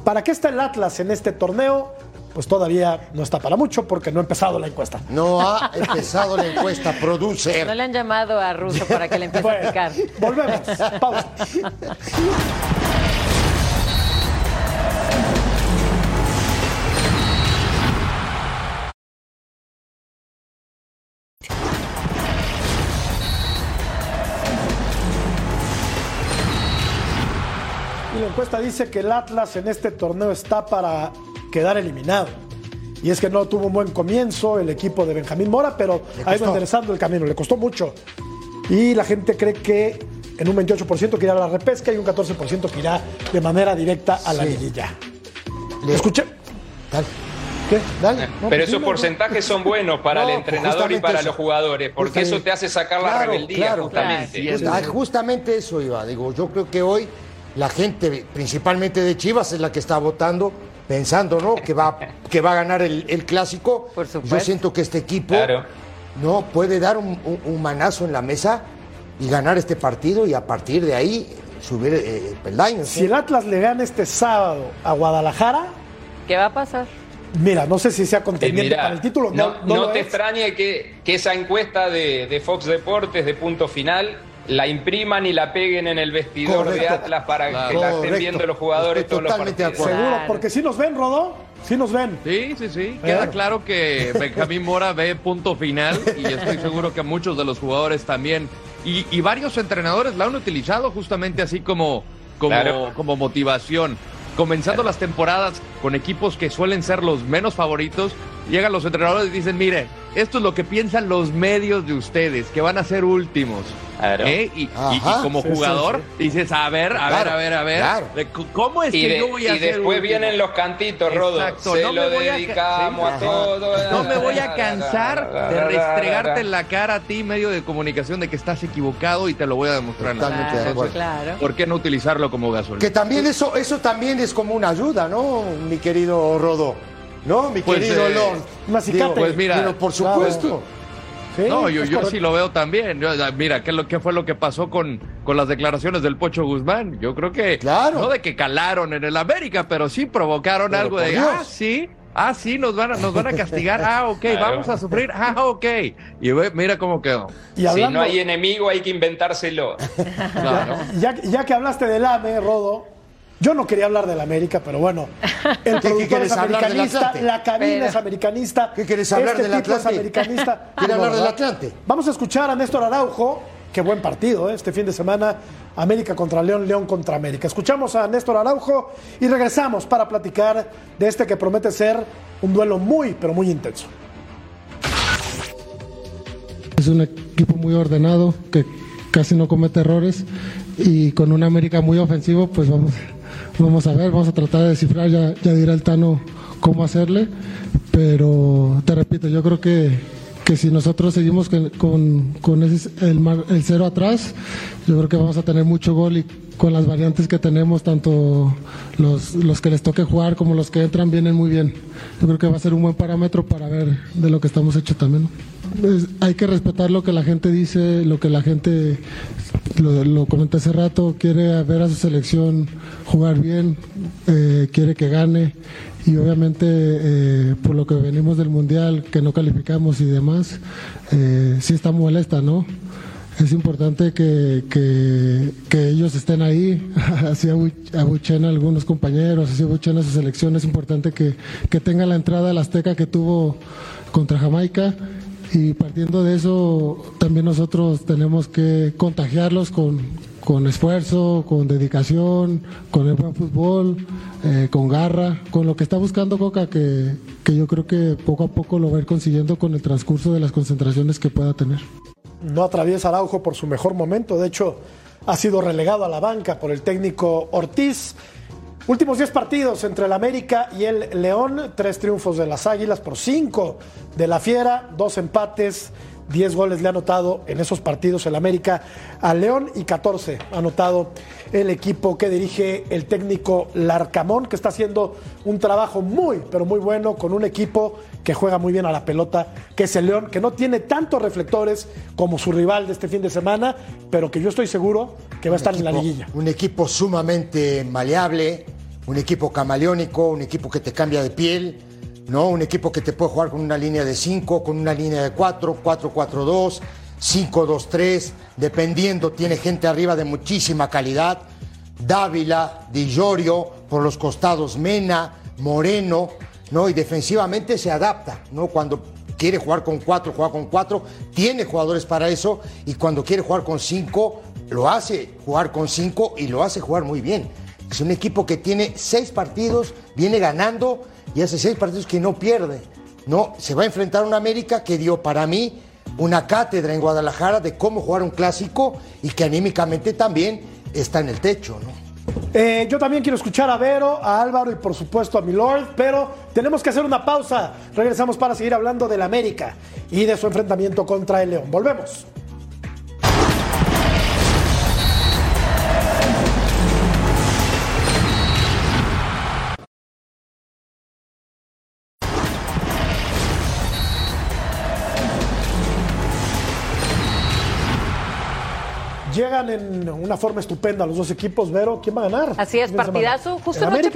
¿Para qué está el Atlas en este torneo? Pues todavía no está para mucho porque no ha empezado la encuesta. No ha empezado la encuesta, producer. No le han llamado a Russo para que le empiece a picar. volvemos. Pausa. Y la encuesta dice que el Atlas en este torneo está para quedar eliminado. Y es que no tuvo un buen comienzo el equipo de Benjamín Mora, pero ha ido enderezando el camino, le costó mucho. Y la gente cree que en un 28% que irá a la repesca y un 14% que irá de manera directa a la Sí. liguilla. Dale. ¿Qué? Dale. No, Pero pues esos dime, porcentajes son buenos para No, el pues entrenador y para eso. los jugadores, porque Justamente. eso te hace sacar la Claro, rebeldía, claro, justamente. claro. Justamente eso iba. Digo, yo creo que hoy la gente, principalmente de Chivas, es la que está votando, pensando, ¿no? Que va, que va a ganar el, el clásico. Por. Yo siento que este equipo Claro. no puede dar un, un- un manazo en la mesa y ganar este partido y a partir de ahí subir eh, peldaños. Si ¿eh? el Atlas le gana este sábado a Guadalajara, ¿Qué va a pasar? mira, no sé si sea Eh, contendiente mirá, para el título. no, No, no no lo te es. extrañe que, que esa encuesta de, de Fox Deportes de punto final la impriman y la peguen en el vestidor de. Atlas para Claro. que la estén Correcto. viendo los jugadores todos los partidos. Seguro, porque si nos ven, Rodó, si nos ven. Sí, sí, sí. Queda ¿Eh? claro que Benjamín Mora ve punto final y estoy seguro que muchos de los jugadores también. Y, y varios entrenadores la han utilizado justamente así como, como, Claro. como motivación. Comenzando las temporadas con equipos que suelen ser los menos favoritos, llegan los entrenadores y dicen, mire, esto es lo que piensan los medios de ustedes, que van a ser últimos. Claro. ¿Eh? Y, y- y Ajá. como sí, jugador sí. dices, a ver, a ver, a ver, a ver, claro. ¿cómo es Y, que de- yo voy a y ser después último? vienen los cantitos, Rodo. Exacto, Se no lo me voy dedicamos a todo. No me voy a cansar de restregarte en la cara a ti, medio de comunicación, de que estás equivocado y te lo voy a demostrar. Totalmente de acuerdo. claro. ¿Por qué no utilizarlo como gasolina? Que también eso, eso también es como una ayuda, ¿no, mi querido Rodo? ¿No, mi Pues, querido eh, Lord? Pues mira, pero por supuesto. Sí, No, yo, yo sí lo veo también. Yo, mira, ¿qué, es lo, ¿qué fue lo que pasó con, con las declaraciones del Pocho Guzmán? Yo creo que, Claro. no de que calaron en el América, pero sí provocaron Pero algo de, Dios. ah, sí, Ah, sí, nos van a, nos van a castigar. Ah, ok, vamos a sufrir. Ah, ok. Y mira cómo quedó. Y si no hay enemigo, hay que inventárselo. ya, ya, que hablaste del AME, Rodo, yo no quería hablar del América, pero bueno, el productor es americanista, la cabina es americanista. ¿Qué quieres hablar este del tipo es americanista. ¿Quiere hablar del Atlante? Vamos a escuchar a Néstor Araujo. Qué buen partido, ¿eh? este fin de semana. América contra León, León contra América. Escuchamos a Néstor Araujo y regresamos para platicar de este que promete ser un duelo muy, pero muy intenso. Es un equipo muy ordenado que casi no comete errores y con un América muy ofensivo, pues vamos, vamos a ver, vamos a tratar de descifrar, ya, ya dirá el Tano cómo hacerle, pero te repito, yo creo que que si nosotros seguimos con, con, el, cero atrás, yo creo que vamos a tener mucho gol y con las variantes que tenemos, tanto los, los que les toque jugar como los que entran vienen muy bien. Yo creo que va a ser un buen parámetro para ver de lo que estamos hechos también. Hay que respetar lo que la gente dice, lo que la gente, lo, lo comenté hace rato, quiere ver a su selección jugar bien, eh, quiere que gane. Y obviamente eh, por lo que venimos del mundial que no calificamos y demás eh, sí está molesta no es importante que, que, ellos estén ahí. Así abuchen a algunos compañeros así abuchen a su selección. Es importante que, que tenga la entrada al Azteca que tuvo contra Jamaica y partiendo de eso también nosotros tenemos que contagiarlos con, con esfuerzo, con dedicación, con el buen fútbol, eh, con garra, con lo que está buscando Coca, que, que yo creo que poco a poco lo va a ir consiguiendo con el transcurso de las concentraciones que pueda tener. No atraviesa Araujo por su mejor momento, de hecho ha sido relegado a la banca por el técnico Ortiz. Últimos 10 partidos entre el América y el León, tres triunfos de las Águilas por cinco de la Fiera, dos empates 10 goles le ha anotado en esos partidos el América a León y 14 ha anotado el equipo que dirige el técnico Larcamón, que está haciendo un trabajo muy, pero muy bueno con un equipo que juega muy bien a la pelota, que es el León, que no tiene tantos reflectores como su rival de este fin de semana, pero que yo estoy seguro que va a estar en la liguilla. Un equipo sumamente maleable, un equipo camaleónico, un equipo que te cambia de piel ¿no? Un equipo que te puede jugar con una línea de 5, con una línea de 4, 4-4-2, 5-2-3, dependiendo, tiene gente arriba de muchísima calidad. Dávila, Di Giorgio, por los costados Mena, Moreno, ¿no? Y defensivamente se adapta, ¿no? Cuando quiere jugar con 4, juega con 4, tiene jugadores para eso, y cuando quiere jugar con 5, lo hace jugar con 5 y lo hace jugar muy bien. Es un equipo que tiene 6 partidos, viene ganando y hace seis partidos que no pierde. No, se va a enfrentar a una América que dio para mí una cátedra en Guadalajara de cómo jugar un clásico y que anímicamente también está en el techo, ¿no? Eh, yo también quiero escuchar a Vero, a Álvaro y por supuesto a Milord, pero tenemos que hacer una pausa. Regresamos para seguir hablando del América y de su enfrentamiento contra el León. Volvemos. Llegan en una forma estupenda los dos equipos. Vero, ¿quién va a ganar? Así es, partidazo. Justo anoche,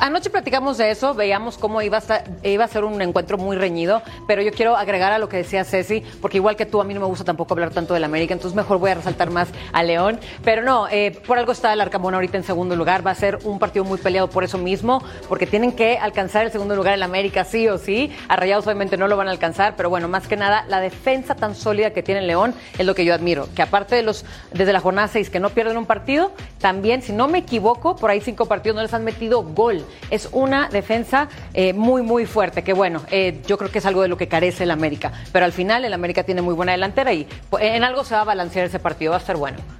anoche, platicamos de eso, veíamos cómo iba a, iba a ser un encuentro muy reñido, pero yo quiero agregar a lo que decía Ceci, porque igual que tú, a mí no me gusta tampoco hablar tanto del América, entonces mejor voy a resaltar más a León. Pero no, eh, por algo está el Arcamón ahorita en segundo lugar, va a ser un partido muy peleado por eso mismo, porque tienen que alcanzar el segundo lugar el América sí o sí. A Rayados obviamente no lo van a alcanzar, pero bueno, más que nada, la defensa tan sólida que tiene León es lo que yo admiro, que aparte de los desde la jornada 6 que no pierden un partido, también, si no me equivoco, por ahí cinco partidos no les han metido gol. Es una defensa eh, muy, muy fuerte, que bueno, eh, yo creo que es algo de lo que carece el América. Pero al final el América tiene muy buena delantera y en algo se va a balancear ese partido, va a estar bueno.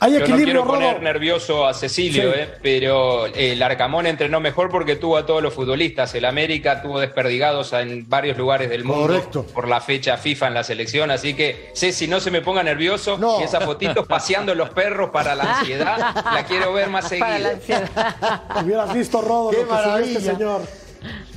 Yo no quiero poner nervioso a Cecilio, eh, pero el Arcamón entrenó mejor porque tuvo a todos los futbolistas. El América tuvo desperdigados en varios lugares del mundo por la fecha FIFA en la selección. Así que, Ceci, no se me ponga nervioso. Y esa fotito paseando los perros para la ansiedad, la quiero ver más seguido. Hubieras visto, Rodo, Qué lo que maravilla. señor.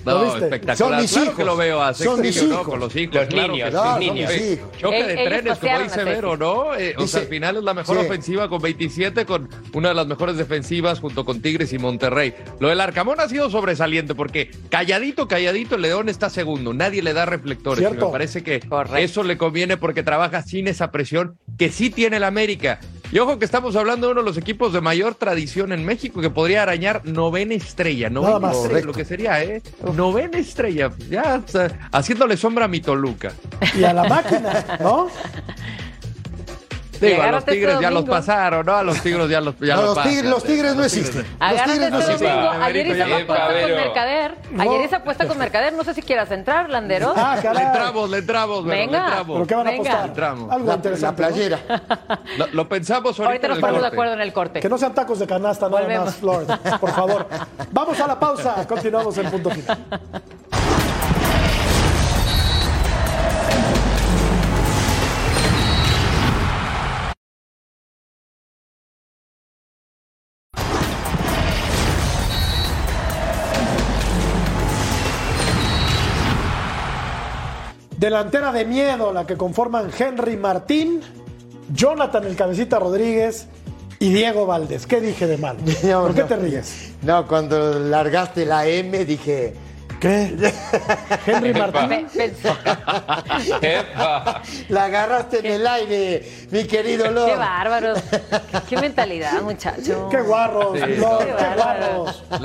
¿Lo No, viste? espectacular. Son mis claro hijos. que lo veo a Son mis Sextillo, ¿no? hijos. Con los hijos. Los claro niños, niños. son mis hijos. Choque Ellos de trenes, como dice Vero, ¿no? Eh, o sea, al final es la mejor Sí. ofensiva con 27, con una de las mejores defensivas junto con Tigres y Monterrey. Lo del Arcamón ha sido sobresaliente porque calladito, calladito, el León está segundo. Nadie le da reflectores. Y me parece que Correcto. eso le conviene porque trabaja sin esa presión que sí tiene el América. Y ojo que estamos hablando de uno de los equipos de mayor tradición en México que podría arañar novena estrella, novena Nada más. estrella, lo que sería, ¿eh? Novena estrella, ya o sea, haciéndole sombra a mi Toluca. Y a la máquina, ¿no? Digo, a los agárrate este Tigres ya los pasaron, ¿no? A los Tigres ya los ya No, los los, tigres, pasan. los tigres no existen. Los tigres no este domingo. Ayer hice apuesta con. Mercader. Ayer hice apuesta con Mercader. No sé si quieras entrar, Landeros. Ah, Le entramos, le entramos, Venga. le entramos. ¿Pero qué van a Venga. apostar? Entramos. Algo La, la interesante. ¿no? playera. Lo, lo pensamos ahorita. Ahorita nos ponemos de acuerdo en el corte. Que no sean tacos de canasta nada Volvemos. más, Flor. Por favor. Vamos a la pausa. Continuamos en punto final. Delantera de miedo, la que conforman Henry Martín, Jonathan el Cabecita Rodríguez y Diego Valdés. ¿Qué dije de mal? No, ¿Por qué no. te ríes? No, cuando largaste la M dije, ¿Qué? Henry Martín. La agarraste en el aire, mi querido Lord. Qué bárbaros. Qué mentalidad, muchacho. Qué guarros, Sí. Lord, Qué guarros. La,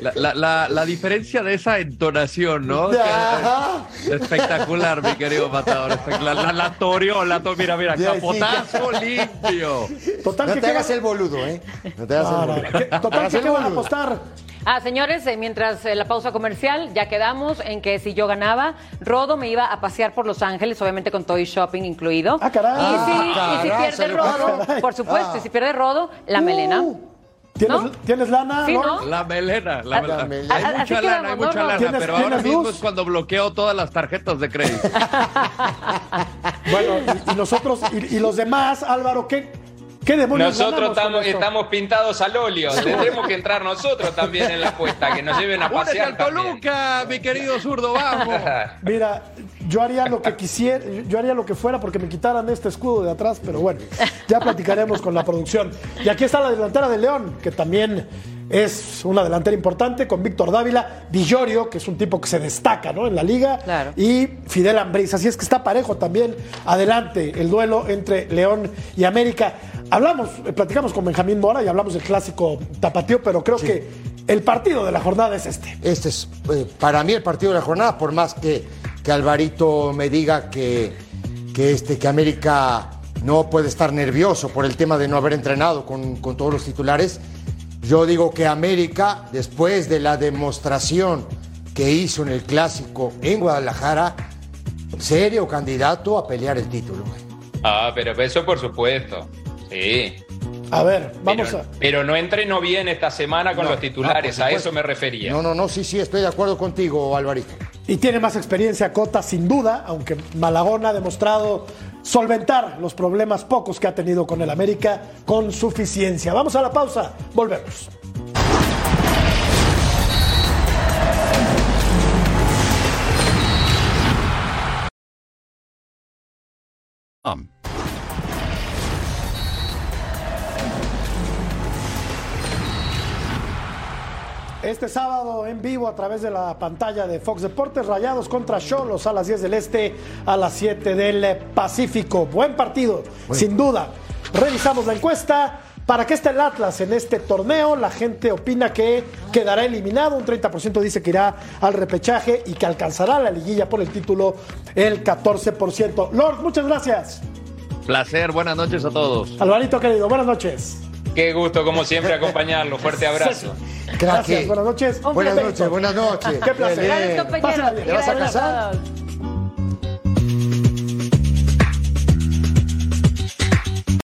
la- la- la- la diferencia de esa entonación, ¿no? Que- espectacular, mi querido matador. espectacular. La, la toreó, la to- mira, mira, Ya, sí, capotazo limpio. Total, No que te hagas el boludo, ¿eh? No te hagas el boludo. ¿qué- Total, ¿qué van a apostar? Ah, señores, eh, mientras eh, la pausa comercial, ya quedamos en que si yo ganaba, Rodo me iba a pasear por Los Ángeles, obviamente con Toy Shopping incluido. Ah, caray. Y si, Ah, y si caray, pierde Rodo, por supuesto, Ah. y si pierde Rodo, la melena. Uh, ¿Tienes, ¿No? ¿Tienes lana? Sí. La melena, la, Ah, melena. melena. Hay mucha quedamos, lana, hay ¿no, mucha lana, ¿Tienes- pero ahora mismo luz? es cuando bloqueo todas las tarjetas de crédito. Bueno, y, y nosotros, y, y los demás, Álvaro, ¿qué, qué Nosotros estamos, pintados al óleo. Tendremos que entrar nosotros también en la apuesta, que nos lleven a ¡Únete pasear al también. Toluca, mi querido zurdo, vamos! Mira, yo haría lo que quisiera, yo haría lo que fuera porque me quitaran este escudo de atrás, pero bueno, ya platicaremos con la producción. Y aquí está la delantera de León, que también es una delantera importante, con Víctor Dávila, Villorio, que es un tipo que se destaca ¿no? en la liga, Claro. y Fidel Ambriz. Así es que está parejo también adelante el duelo entre León y América. Hablamos, eh, platicamos con Benjamín Mora y hablamos del clásico tapatío, pero creo que el partido de la jornada es este. Este es eh, para mí el partido de la jornada, por más que, que Alvarito me diga que, que, este, que América no puede estar nervioso por el tema de no haber entrenado con, con todos los titulares. Yo digo que América, después de la demostración que hizo en el clásico en Guadalajara, serio candidato a pelear el título. Ah, pero eso por supuesto. Sí. A ver, vamos pero, a... pero no entrenó bien esta semana con No, los titulares, no, a eso me refería. No, no, no, sí, sí, estoy de acuerdo contigo, Alvarito. Y tiene más experiencia Cota, sin duda, aunque Malagón ha demostrado solventar los problemas pocos que ha tenido con el América con suficiencia. Vamos a la pausa, volvemos. Este sábado en vivo a través de la pantalla de Fox Deportes, Rayados contra Cholos a las 10 del Este, a las 7 del Pacífico. Buen partido, sin duda. Revisamos la encuesta. ¿Para qué está el Atlas en este torneo? La gente opina que quedará eliminado. Un 30% dice que irá al repechaje y que alcanzará la liguilla por el título el 14%. Lord, muchas gracias. Placer, buenas noches a todos. Alvarito querido, buenas noches. Qué gusto, como siempre, acompañarlo. Fuerte abrazo. Gracias, buenas noches. Buenas noches, buenas noches. Qué placer. ¿Te vas a casar?